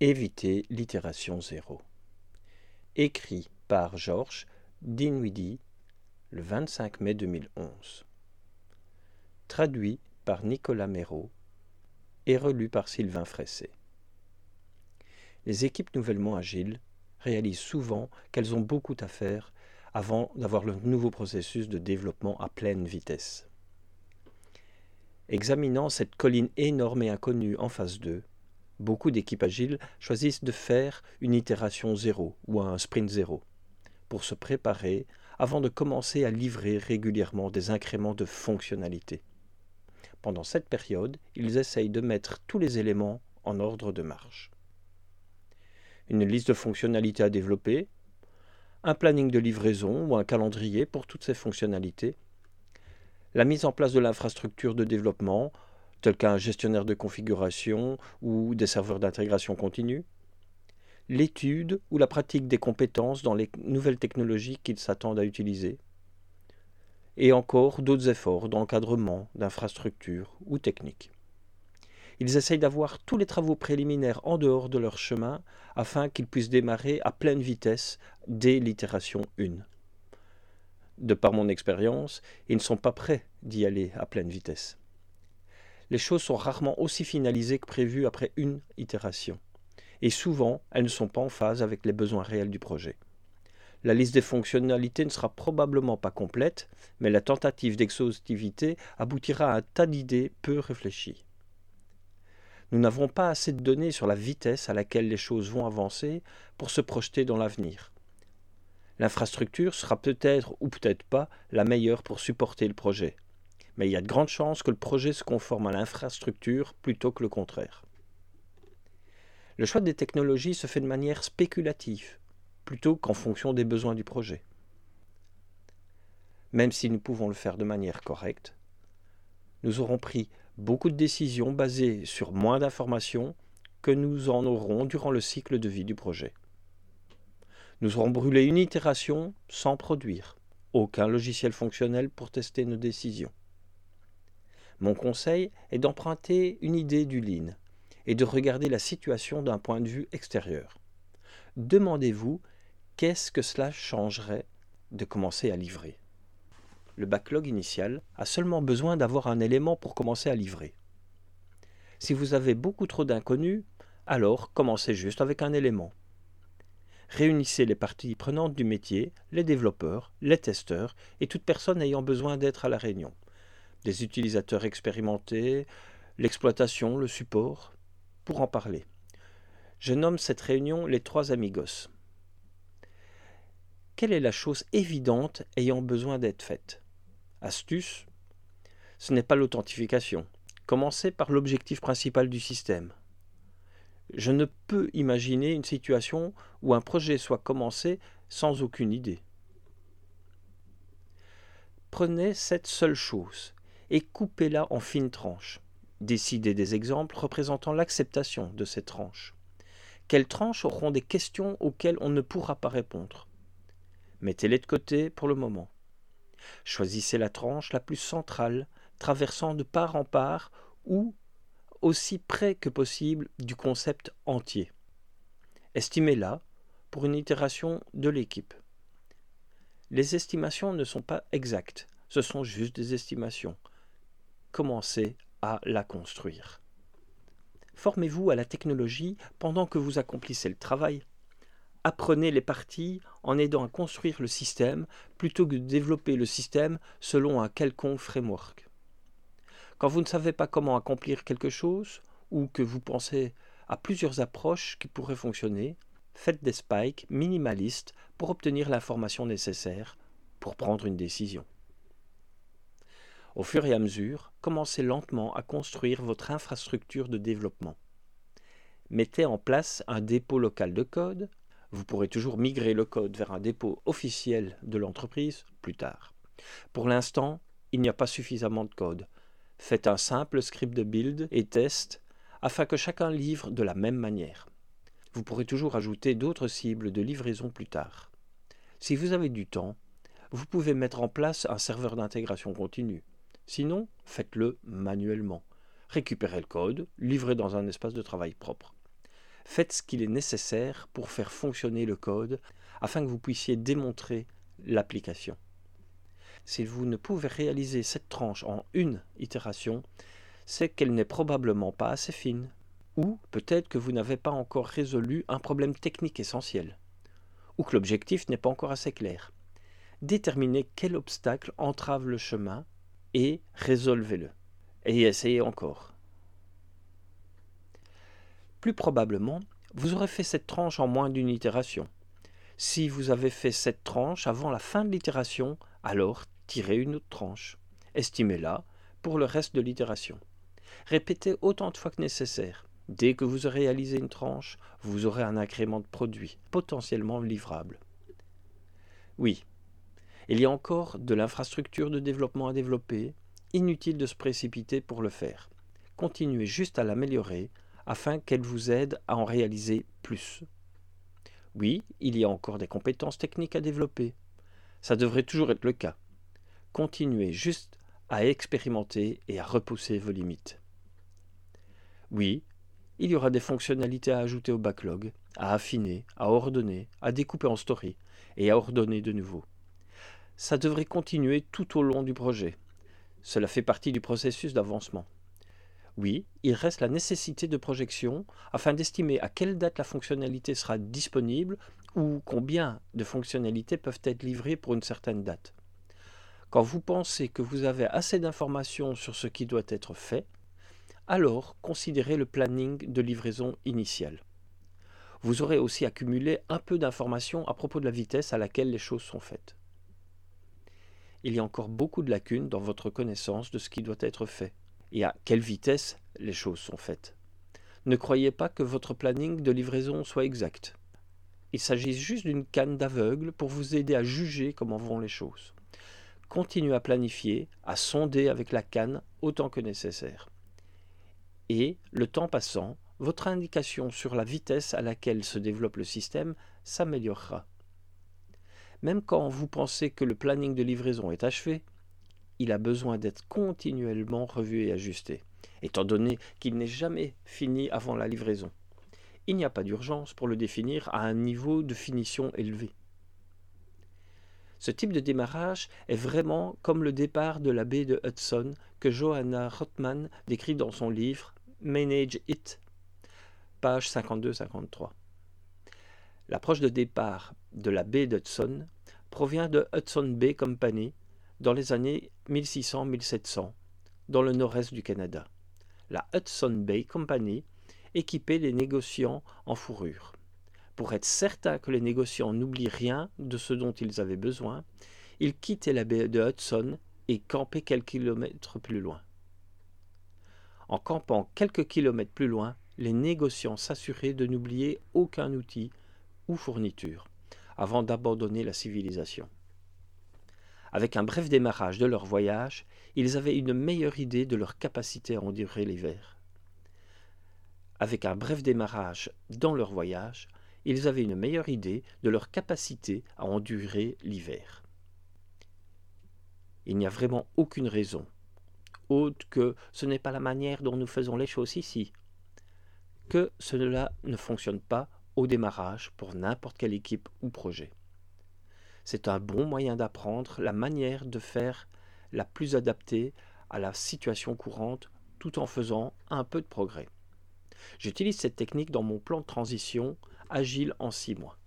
Éviter l'itération zéro. Écrit par Georges Dinwiddie le 25 mai 2011. Traduit par Nicolas Méraud et relu par Sylvain Fressé. Les équipes nouvellement agiles réalisent souvent qu'elles ont beaucoup à faire avant d'avoir le nouveau processus de développement à pleine vitesse. Examinant cette colline énorme et inconnue en phase 2, beaucoup d'équipes agiles choisissent de faire une itération zéro ou un sprint zéro pour se préparer avant de commencer à livrer régulièrement des incréments de fonctionnalité. Pendant cette période, ils essayent de mettre tous les éléments en ordre de marche. Une liste de fonctionnalités à développer, un planning de livraison ou un calendrier pour toutes ces fonctionnalités, la mise en place de l'infrastructure de développement, tel qu'un gestionnaire de configuration ou des serveurs d'intégration continue, l'étude ou la pratique des compétences dans les nouvelles technologies qu'ils s'attendent à utiliser, et encore d'autres efforts d'encadrement, d'infrastructure ou technique. Ils essayent d'avoir tous les travaux préliminaires en dehors de leur chemin afin qu'ils puissent démarrer à pleine vitesse dès l'itération 1 de par mon expérience, ils ne sont pas prêts d'y aller à pleine vitesse. Les choses sont rarement aussi finalisées que prévues après une itération, et souvent elles ne sont pas en phase avec les besoins réels du projet. La liste des fonctionnalités ne sera probablement pas complète, mais la tentative d'exhaustivité aboutira à un tas d'idées peu réfléchies. Nous n'avons pas assez de données sur la vitesse à laquelle les choses vont avancer pour se projeter dans l'avenir. L'infrastructure sera peut-être ou peut-être pas la meilleure pour supporter le projet. Mais il y a de grandes chances que le projet se conforme à l'infrastructure plutôt que le contraire. Le choix des technologies se fait de manière spéculative, plutôt qu'en fonction des besoins du projet. Même si nous pouvons le faire de manière correcte, nous aurons pris beaucoup de décisions basées sur moins d'informations que nous en aurons durant le cycle de vie du projet. Nous aurons brûlé une itération sans produire aucun logiciel fonctionnel pour tester nos décisions. Mon conseil est d'emprunter une idée du Lean et de regarder la situation d'un point de vue extérieur. Demandez-vous qu'est-ce que cela changerait de commencer à livrer. Le backlog initial a seulement besoin d'avoir un élément pour commencer à livrer. Si vous avez beaucoup trop d'inconnus, alors commencez juste avec un élément réunissez les parties prenantes du métier, les développeurs, les testeurs et toute personne ayant besoin d'être à la réunion. Des utilisateurs expérimentés, l'exploitation, le support, pour en parler. Je nomme cette réunion les trois amigos. Quelle est la chose évidente ayant besoin d'être faite? Astuce? Ce n'est pas l'authentification. Commencez par l'objectif principal du système. Je ne peux imaginer une situation où un projet soit commencé sans aucune idée. Prenez cette seule chose et coupez-la en fines tranches. Décidez des exemples représentant l'acceptation de ces tranches. Quelles tranches auront des questions auxquelles on ne pourra pas répondre? Mettez-les de côté pour le moment. Choisissez la tranche la plus centrale, traversant de part en part ou aussi près que possible du concept entier. Estimez-la pour une itération de l'équipe. Les estimations ne sont pas exactes, ce sont juste des estimations. Commencez à la construire. Formez-vous à la technologie pendant que vous accomplissez le travail. Apprenez les parties en aidant à construire le système plutôt que de développer le système selon un quelconque framework. Quand vous ne savez pas comment accomplir quelque chose, ou que vous pensez à plusieurs approches qui pourraient fonctionner, faites des spikes minimalistes pour obtenir l'information nécessaire pour prendre une décision. Au fur et à mesure, commencez lentement à construire votre infrastructure de développement. Mettez en place un dépôt local de code. Vous pourrez toujours migrer le code vers un dépôt officiel de l'entreprise plus tard. Pour l'instant, il n'y a pas suffisamment de code. Faites un simple script de build et test afin que chacun livre de la même manière. Vous pourrez toujours ajouter d'autres cibles de livraison plus tard. Si vous avez du temps, vous pouvez mettre en place un serveur d'intégration continue. Sinon, faites-le manuellement. Récupérez le code, livrez dans un espace de travail propre. Faites ce qu'il est nécessaire pour faire fonctionner le code afin que vous puissiez démontrer l'application. Si vous ne pouvez réaliser cette tranche en une itération, c'est qu'elle n'est probablement pas assez fine. Ou peut-être que vous n'avez pas encore résolu un problème technique essentiel. Ou que l'objectif n'est pas encore assez clair. Déterminez quel obstacle entrave le chemin et résolvez-le. Et essayez encore. Plus probablement, vous aurez fait cette tranche en moins d'une itération. Si vous avez fait cette tranche avant la fin de l'itération, alors tirez une autre tranche. Estimez-la pour le reste de l'itération. Répétez autant de fois que nécessaire. Dès que vous aurez réalisé une tranche, vous aurez un incrément de produit, potentiellement livrable. Oui, il y a encore de l'infrastructure de développement à développer, inutile de se précipiter pour le faire. Continuez juste à l'améliorer afin qu'elle vous aide à en réaliser plus. Oui, il y a encore des compétences techniques à développer. Ça devrait toujours être le cas. Continuez juste à expérimenter et à repousser vos limites. Oui, il y aura des fonctionnalités à ajouter au backlog, à affiner, à ordonner, à découper en story et à ordonner de nouveau. Ça devrait continuer tout au long du projet. Cela fait partie du processus d'avancement. Oui, il reste la nécessité de projection afin d'estimer à quelle date la fonctionnalité sera disponible ou combien de fonctionnalités peuvent être livrées pour une certaine date. Quand vous pensez que vous avez assez d'informations sur ce qui doit être fait, alors considérez le planning de livraison initial. Vous aurez aussi accumulé un peu d'informations à propos de la vitesse à laquelle les choses sont faites. Il y a encore beaucoup de lacunes dans votre connaissance de ce qui doit être fait et à quelle vitesse les choses sont faites. Ne croyez pas que votre planning de livraison soit exact. Il s'agit juste d'une canne d'aveugle pour vous aider à juger comment vont les choses. Continuez à planifier, à sonder avec la canne autant que nécessaire. Et, le temps passant, votre indication sur la vitesse à laquelle se développe le système s'améliorera. Même quand vous pensez que le planning de livraison est achevé, il a besoin d'être continuellement revu et ajusté, étant donné qu'il n'est jamais fini avant la livraison. Il n'y a pas d'urgence pour le définir à un niveau de finition élevé. Ce type de démarrage est vraiment comme le départ de la baie de Hudson que Johanna Rothman décrit dans son livre Manage It, page 52-53. L'approche de départ de la baie d'Hudson provient de Hudson Bay Company dans les années 1600-1700, dans le nord-est du Canada. La Hudson Bay Company équipait les négociants en fourrure. Pour être certain que les négociants n'oublient rien de ce dont ils avaient besoin, ils quittaient la baie de Hudson et campaient quelques kilomètres plus loin. En campant quelques kilomètres plus loin, les négociants s'assuraient de n'oublier aucun outil ou fourniture avant d'abandonner la civilisation. Avec un bref démarrage de leur voyage, ils avaient une meilleure idée de leur capacité à endurer l'hiver. Avec un bref démarrage dans leur voyage, ils avaient une meilleure idée de leur capacité à endurer l'hiver. Il n'y a vraiment aucune raison, autre que ce n'est pas la manière dont nous faisons les choses ici, que cela ne fonctionne pas au démarrage pour n'importe quelle équipe ou projet. C'est un bon moyen d'apprendre la manière de faire la plus adaptée à la situation courante tout en faisant un peu de progrès. J'utilise cette technique dans mon plan de transition agile en six mois.